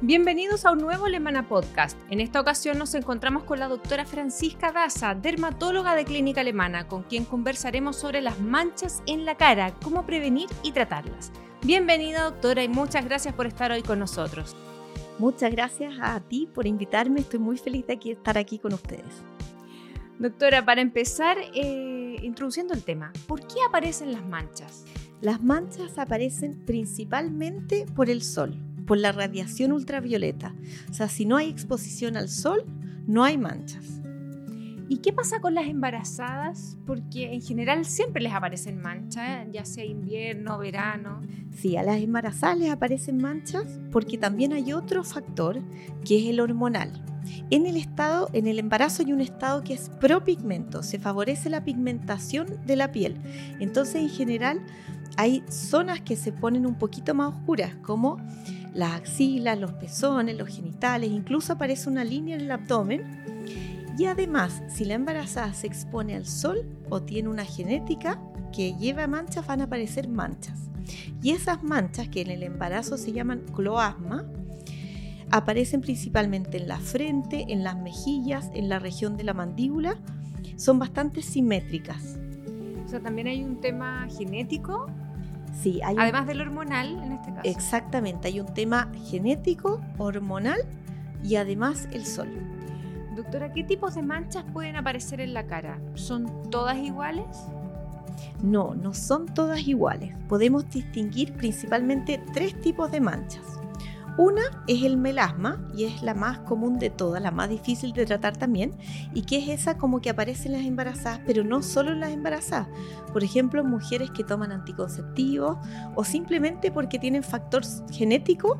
Bienvenidos a un nuevo Alemana Podcast. En esta ocasión nos encontramos con la doctora Francisca Daza, dermatóloga de Clínica Alemana, con quien conversaremos sobre las manchas en la cara, cómo prevenir y tratarlas. Bienvenida doctora y muchas gracias por estar hoy con nosotros. Muchas gracias a ti por invitarme, estoy muy feliz de estar aquí con ustedes. Doctora, para empezar, eh, introduciendo el tema, ¿por qué aparecen las manchas? Las manchas aparecen principalmente por el sol por la radiación ultravioleta. O sea, si no hay exposición al sol, no hay manchas. ¿Y qué pasa con las embarazadas? Porque en general siempre les aparecen manchas, ya sea invierno, verano. Sí, a las embarazadas les aparecen manchas porque también hay otro factor que es el hormonal. En el estado, en el embarazo hay un estado que es propigmento, se favorece la pigmentación de la piel. Entonces, en general, hay zonas que se ponen un poquito más oscuras, como las axilas, los pezones, los genitales, incluso aparece una línea en el abdomen. Y además, si la embarazada se expone al sol o tiene una genética que lleva manchas, van a aparecer manchas. Y esas manchas, que en el embarazo se llaman cloasma, aparecen principalmente en la frente, en las mejillas, en la región de la mandíbula. Son bastante simétricas. O sea, también hay un tema genético Sí, hay Además del hormonal en este caso. Exactamente, hay un tema genético, hormonal y además el sol. Doctora, ¿qué tipos de manchas pueden aparecer en la cara? ¿Son todas iguales? No, no son todas iguales. Podemos distinguir principalmente tres tipos de manchas. Una es el melasma y es la más común de todas, la más difícil de tratar también, y que es esa como que aparece en las embarazadas, pero no solo en las embarazadas. Por ejemplo, mujeres que toman anticonceptivos o simplemente porque tienen factor genético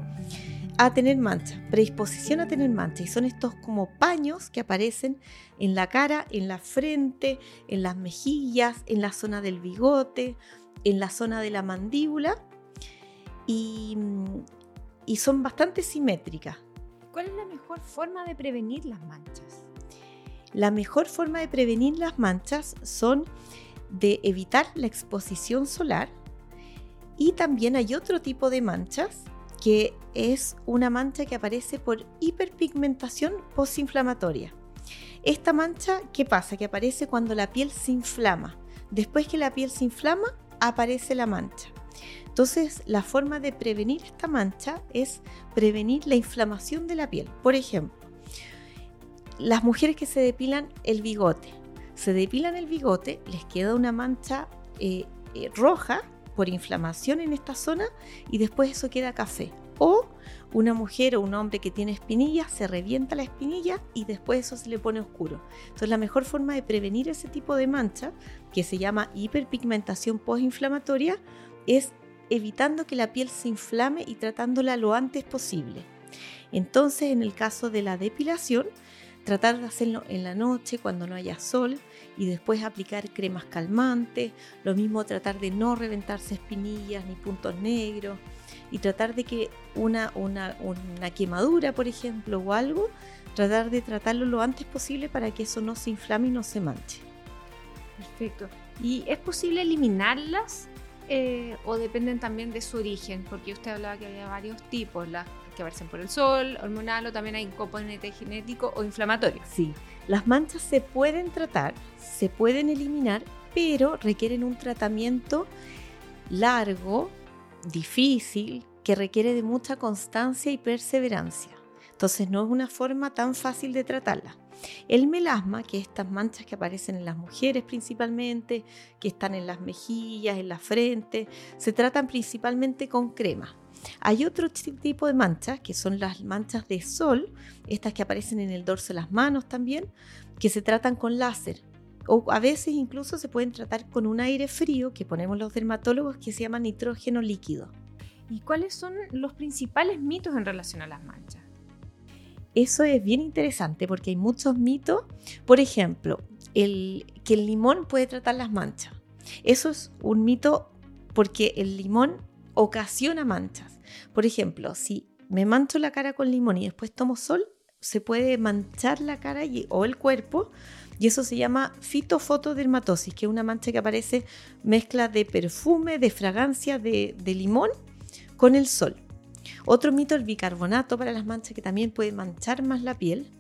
a tener manchas, predisposición a tener manchas. Y son estos como paños que aparecen en la cara, en la frente, en las mejillas, en la zona del bigote, en la zona de la mandíbula. Y y son bastante simétricas. ¿Cuál es la mejor forma de prevenir las manchas? La mejor forma de prevenir las manchas son de evitar la exposición solar y también hay otro tipo de manchas que es una mancha que aparece por hiperpigmentación postinflamatoria. Esta mancha, ¿qué pasa? Que aparece cuando la piel se inflama. Después que la piel se inflama, aparece la mancha. Entonces, la forma de prevenir esta mancha es prevenir la inflamación de la piel. Por ejemplo, las mujeres que se depilan el bigote, se depilan el bigote, les queda una mancha eh, eh, roja por inflamación en esta zona y después eso queda café. O una mujer o un hombre que tiene espinillas, se revienta la espinilla y después eso se le pone oscuro. Entonces la mejor forma de prevenir ese tipo de mancha, que se llama hiperpigmentación postinflamatoria, es evitando que la piel se inflame y tratándola lo antes posible. Entonces, en el caso de la depilación, tratar de hacerlo en la noche cuando no haya sol y después aplicar cremas calmantes, lo mismo tratar de no reventarse espinillas ni puntos negros y tratar de que una, una, una quemadura, por ejemplo, o algo, tratar de tratarlo lo antes posible para que eso no se inflame y no se manche. Perfecto. ¿Y es posible eliminarlas eh, o dependen también de su origen, porque usted hablaba que había varios tipos, las que aparecen por el sol, hormonal o también hay un componente genético o inflamatorio. Sí, las manchas se pueden tratar, se pueden eliminar, pero requieren un tratamiento largo, difícil, que requiere de mucha constancia y perseverancia. Entonces no es una forma tan fácil de tratarla. El melasma, que estas manchas que aparecen en las mujeres principalmente, que están en las mejillas, en la frente, se tratan principalmente con crema. Hay otro tipo de manchas, que son las manchas de sol, estas que aparecen en el dorso de las manos también, que se tratan con láser. O a veces incluso se pueden tratar con un aire frío que ponemos los dermatólogos que se llama nitrógeno líquido. ¿Y cuáles son los principales mitos en relación a las manchas? Eso es bien interesante porque hay muchos mitos. Por ejemplo, el, que el limón puede tratar las manchas. Eso es un mito porque el limón ocasiona manchas. Por ejemplo, si me mancho la cara con limón y después tomo sol, se puede manchar la cara o el cuerpo y eso se llama fitofotodermatosis, que es una mancha que aparece mezcla de perfume, de fragancia de, de limón con el sol. Otro mito, el bicarbonato para las manchas que también puede manchar más la piel.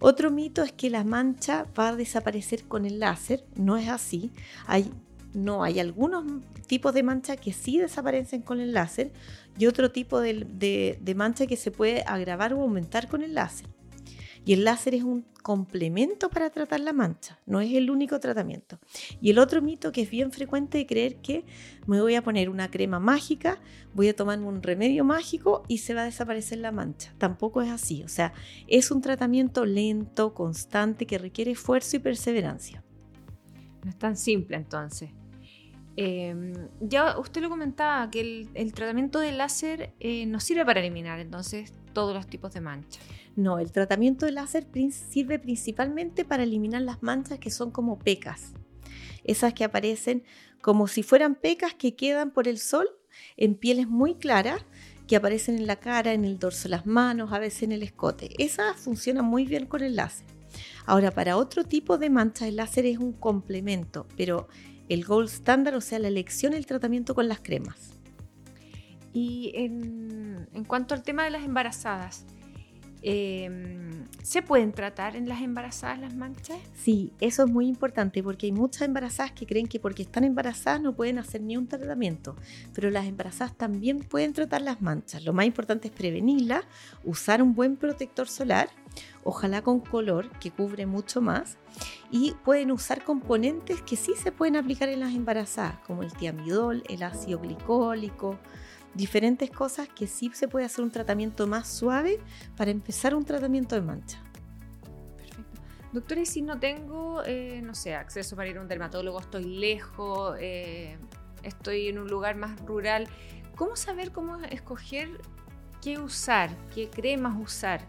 Otro mito es que la mancha va a desaparecer con el láser. No es así. Hay, no, hay algunos tipos de mancha que sí desaparecen con el láser y otro tipo de, de mancha que se puede agravar o aumentar con el láser. Y el láser es un complemento para tratar la mancha, no es el único tratamiento. Y el otro mito que es bien frecuente de creer que me voy a poner una crema mágica, voy a tomar un remedio mágico y se va a desaparecer la mancha. Tampoco es así, o sea, es un tratamiento lento, constante, que requiere esfuerzo y perseverancia. No es tan simple entonces. Em, ya usted lo comentaba, que el, tratamiento de láser eh, no sirve para eliminar entonces todos los tipos de manchas. No, el tratamiento de láser sirve principalmente para eliminar las manchas que son como pecas. Esas que aparecen como si fueran pecas que quedan por el sol en pieles muy claras que aparecen en la cara, en el dorso de las manos, a veces en el escote. Esas funcionan muy bien con el láser. Ahora, para otro tipo de manchas, el láser es un complemento, pero el gold standard, o sea, la elección, el tratamiento con las cremas. Y en cuanto al tema de las embarazadas, Em, ¿Se pueden tratar en las embarazadas las manchas? Sí, eso es muy importante porque hay muchas embarazadas que creen que porque están embarazadas no pueden hacer ni un tratamiento, pero las embarazadas también pueden tratar las manchas. Lo más importante es prevenirlas, usar un buen protector solar, ojalá con color que cubre mucho más, y pueden usar componentes que sí se pueden aplicar en las embarazadas, como el tiamidol, el ácido glicólico, diferentes cosas que sí se puede hacer un tratamiento más suave para empezar un tratamiento de mancha. Perfecto. Doctora, y si no tengo, eh, no sé, acceso para ir a un dermatólogo, estoy lejos, eh, estoy en un lugar más rural, ¿cómo saber cómo escoger qué usar, qué cremas usar?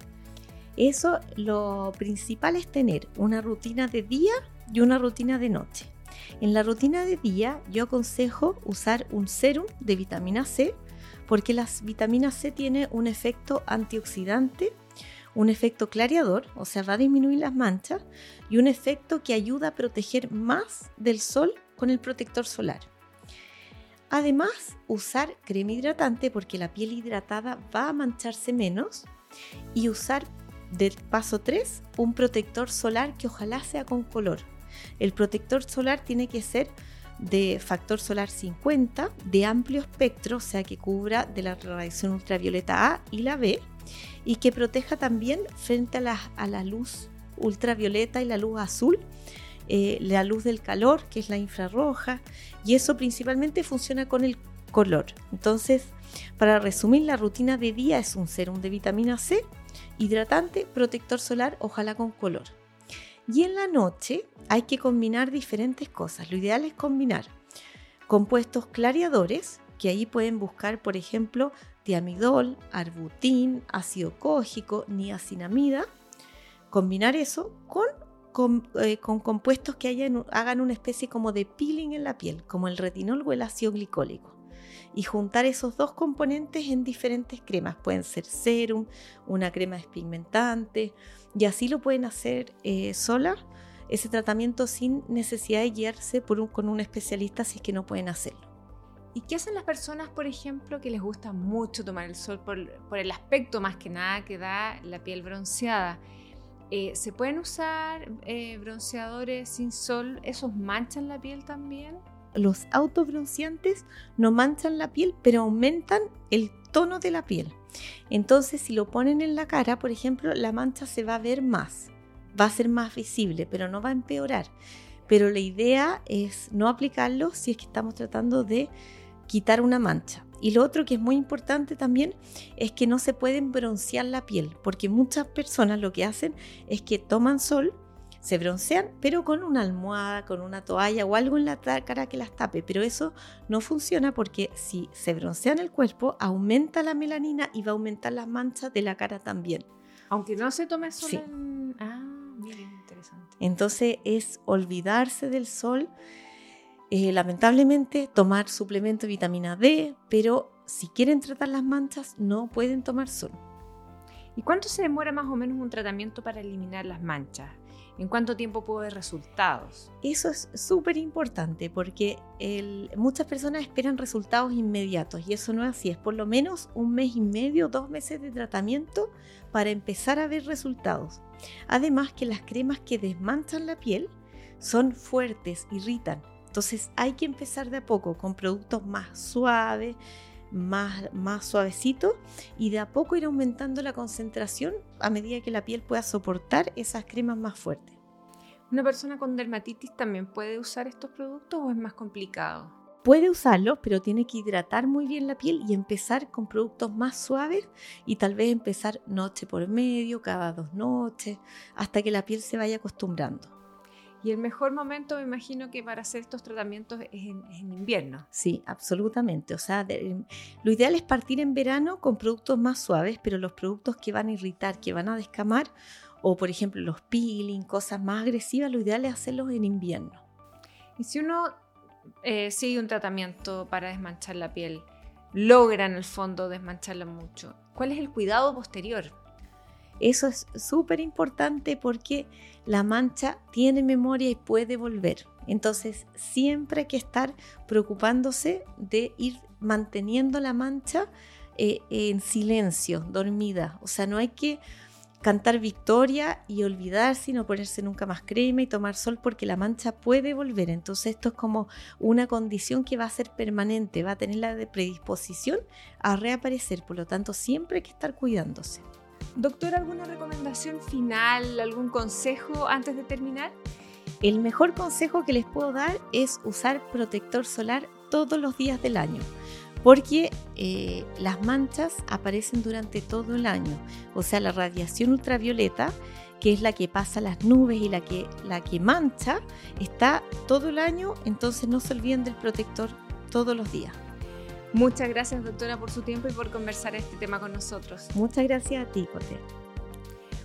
Eso lo principal es tener una rutina de día y una rutina de noche. En la rutina de día yo aconsejo usar un serum de vitamina C porque las vitaminas C tiene un efecto antioxidante, un efecto clareador, o sea, va a disminuir las manchas, y un efecto que ayuda a proteger más del sol con el protector solar. Además, usar crema hidratante porque la piel hidratada va a mancharse menos y usar del paso 3 un protector solar que ojalá sea con color. El protector solar tiene que ser de factor solar 50 de amplio espectro, o sea que cubra de la radiación ultravioleta A y la B, y que proteja también frente a la, a la luz ultravioleta y la luz azul, eh, la luz del calor, que es la infrarroja, y eso principalmente funciona con el color. Entonces, para resumir, la rutina de día es un serum de vitamina C, hidratante, protector solar, ojalá con color. Y en la noche hay que combinar diferentes cosas. Lo ideal es combinar compuestos clareadores, que ahí pueden buscar, por ejemplo, diamidol, arbutín, ácido cógico, niacinamida. Combinar eso con, eh, compuestos que hagan una especie como de peeling en la piel, como el retinol o el ácido glicólico. Y juntar esos dos componentes en diferentes cremas. Pueden ser serum, una crema despigmentante, y así lo pueden hacer eh, sola, ese tratamiento sin necesidad de guiarse con un especialista si es que no pueden hacerlo. ¿Y qué hacen las personas, por ejemplo, que les gusta mucho tomar el sol por, el aspecto más que nada que da la piel bronceada? Eh, ¿Se pueden usar eh, bronceadores sin sol? ¿Esos manchan la piel también? Los autobronceantes no manchan la piel, pero aumentan el tono de la piel. Entonces, si lo ponen en la cara, por ejemplo, la mancha se va a ver más, va a ser más visible, pero no va a empeorar. Pero la idea es no aplicarlo si es que estamos tratando de quitar una mancha. Y lo otro que es muy importante también es que no se pueden broncear la piel, porque muchas personas lo que hacen es que toman sol, se broncean, pero con una almohada, con una toalla o algo en la cara que las tape. Pero eso no funciona porque si se broncean el cuerpo, aumenta la melanina y va a aumentar las manchas de la cara también. Aunque no se tome sol. Sí. Ah, miren, interesante. Entonces es olvidarse del sol. Eh, lamentablemente tomar suplemento de vitamina D, pero si quieren tratar las manchas, no pueden tomar sol. ¿Y cuánto se demora más o menos un tratamiento para eliminar las manchas? ¿En cuánto tiempo puedo ver resultados? Eso es súper importante porque muchas personas esperan resultados inmediatos y eso no es así. Es por lo menos un mes y medio, dos meses de tratamiento para empezar a ver resultados. Además que las cremas que desmanchan la piel son fuertes, irritan. Entonces hay que empezar de a poco con productos más suaves, más, más suavecito y de a poco ir aumentando la concentración a medida que la piel pueda soportar esas cremas más fuertes. ¿Una persona con dermatitis también puede usar estos productos o es más complicado? Puede usarlos, pero tiene que hidratar muy bien la piel y empezar con productos más suaves y tal vez empezar noche por medio, cada dos noches, hasta que la piel se vaya acostumbrando. Y el mejor momento, me imagino que para hacer estos tratamientos es en, invierno. Sí, absolutamente. O sea, lo ideal es partir en verano con productos más suaves, pero los productos que van a irritar, que van a descamar, o por ejemplo los peeling, cosas más agresivas, lo ideal es hacerlos en invierno. Y si uno eh, sigue un tratamiento para desmanchar la piel, logra en el fondo desmancharla mucho, ¿cuál es el cuidado posterior? Eso es súper importante porque la mancha tiene memoria y puede volver. Entonces siempre hay que estar preocupándose de ir manteniendo la mancha eh, en silencio, dormida. O sea, no hay que cantar victoria y olvidarse y no ponerse nunca más crema y tomar sol porque la mancha puede volver. Entonces esto es como una condición que va a ser permanente, va a tener la predisposición a reaparecer. Por lo tanto, siempre hay que estar cuidándose. Doctor, ¿alguna recomendación final, algún consejo antes de terminar? El mejor consejo que les puedo dar es usar protector solar todos los días del año, porque eh, las manchas aparecen durante todo el año. O sea, la radiación ultravioleta, que es la que pasa las nubes y la que, la que mancha, está todo el año, entonces no se olviden del protector todos los días. Muchas gracias, doctora, por su tiempo y por conversar este tema con nosotros. Muchas gracias a ti, Cote.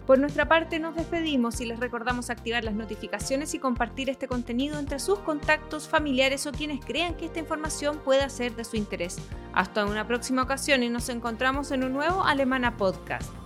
Por nuestra parte nos despedimos y les recordamos activar las notificaciones y compartir este contenido entre sus contactos, familiares o quienes crean que esta información pueda ser de su interés. Hasta una próxima ocasión y nos encontramos en un nuevo Alemana Podcast.